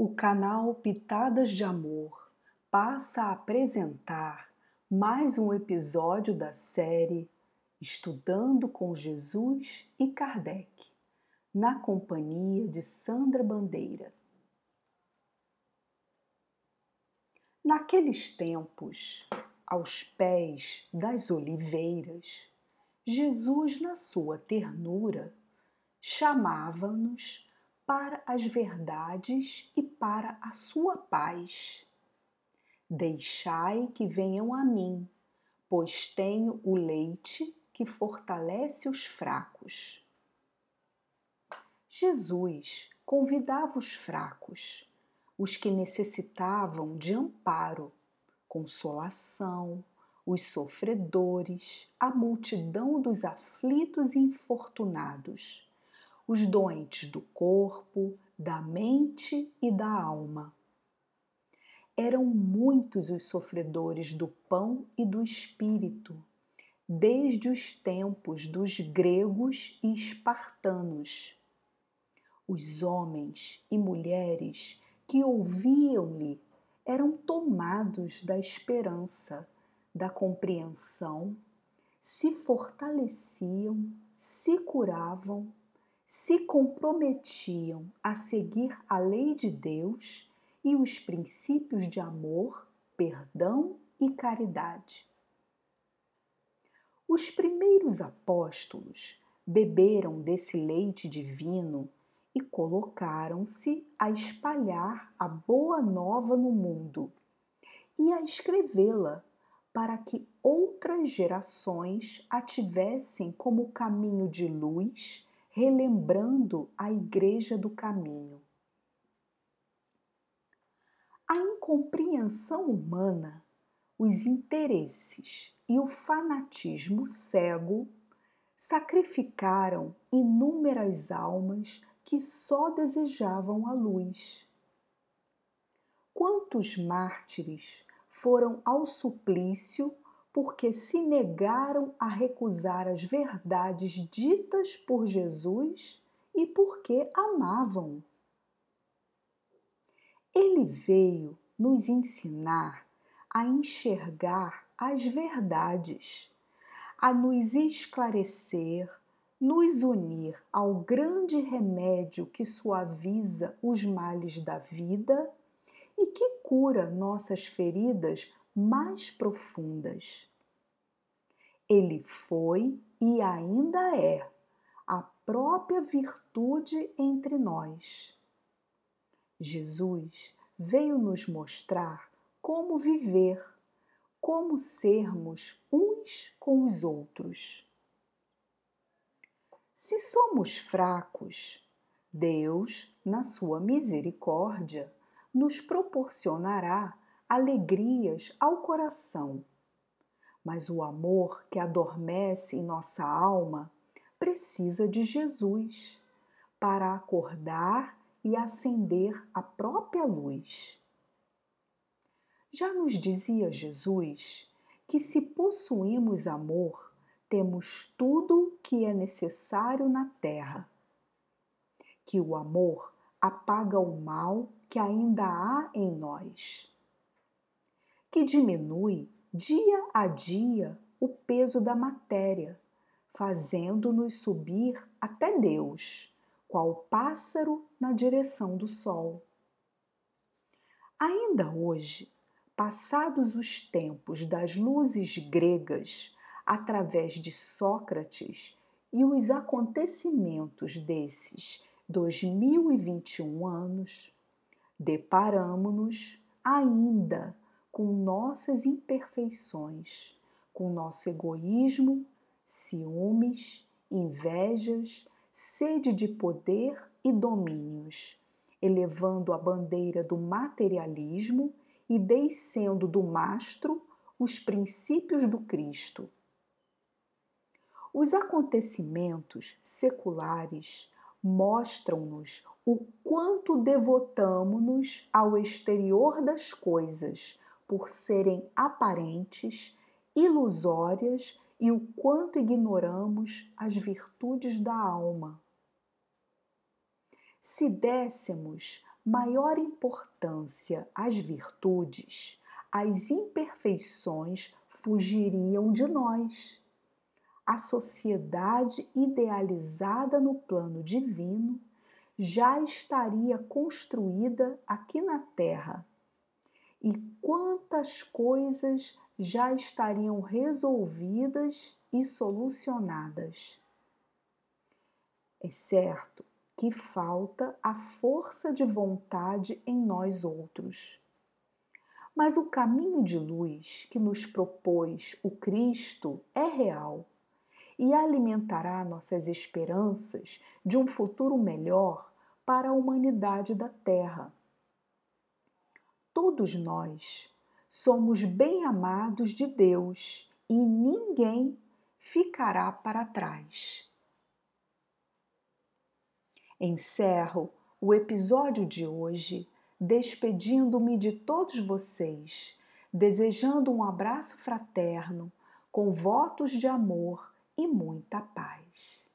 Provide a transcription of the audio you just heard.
O canal Pitadas de Amor passa a apresentar mais um episódio da série Estudando com Jesus e Kardec, na companhia de Sandra Bandeira. Naqueles tempos, aos pés das oliveiras, Jesus, na sua ternura, chamava-nos para as verdades e para a sua paz. Deixai que venham a mim, pois tenho o leite que fortalece os fracos. Jesus convidava os fracos, os que necessitavam de amparo, consolação, os sofredores, a multidão dos aflitos e infortunados os doentes do corpo, da mente e da alma. Eram muitos os sofredores do pão e do espírito, desde os tempos dos gregos e espartanos. Os homens e mulheres que ouviam-lhe eram tomados da esperança, da compreensão, se fortaleciam, se curavam se comprometiam a seguir a lei de Deus e os princípios de amor, perdão e caridade. Os primeiros apóstolos beberam desse leite divino e colocaram-se a espalhar a boa nova no mundo e a escrevê-la para que outras gerações a tivessem como caminho de luz relembrando a Igreja do Caminho. A incompreensão humana, os interesses e o fanatismo cego sacrificaram inúmeras almas que só desejavam a luz. Quantos mártires foram ao suplício porque se negaram a recusar as verdades ditas por Jesus e porque amavam. Ele veio nos ensinar a enxergar as verdades, a nos esclarecer, nos unir ao grande remédio que suaviza os males da vida e que cura nossas feridas mais profundas. Ele foi e ainda é a própria virtude entre nós. Jesus veio nos mostrar como viver, como sermos uns com os outros. Se somos fracos, Deus, na sua misericórdia, nos proporcionará alegrias ao coração. Mas o amor que adormece em nossa alma precisa de Jesus para acordar e acender a própria luz. Já nos dizia Jesus que se possuímos amor, temos tudo que é necessário na terra. Que o amor apaga o mal que ainda há em nós que diminui dia a dia o peso da matéria, fazendo-nos subir até Deus, qual pássaro na direção do sol. Ainda hoje, passados os tempos das luzes gregas, através de Sócrates e os acontecimentos desses 2021 anos, deparamo-nos ainda com nossas imperfeições, com nosso egoísmo, ciúmes, invejas, sede de poder e domínios, elevando a bandeira do materialismo e descendo do mastro os princípios do Cristo. Os acontecimentos seculares mostram-nos o quanto devotamo-nos ao exterior das coisas, por serem aparentes, ilusórias e o quanto ignoramos as virtudes da alma. Se dessemos maior importância às virtudes, as imperfeições fugiriam de nós. A sociedade idealizada no plano divino já estaria construída aqui na Terra. E quantas coisas já estariam resolvidas e solucionadas. É certo que falta a força de vontade em nós outros. Mas o caminho de luz que nos propôs o Cristo é real e alimentará nossas esperanças de um futuro melhor para a humanidade da Terra. Todos nós somos bem amados de Deus e ninguém ficará para trás. Encerro o episódio de hoje despedindo-me de todos vocês, desejando um abraço fraterno, com votos de amor e muita paz.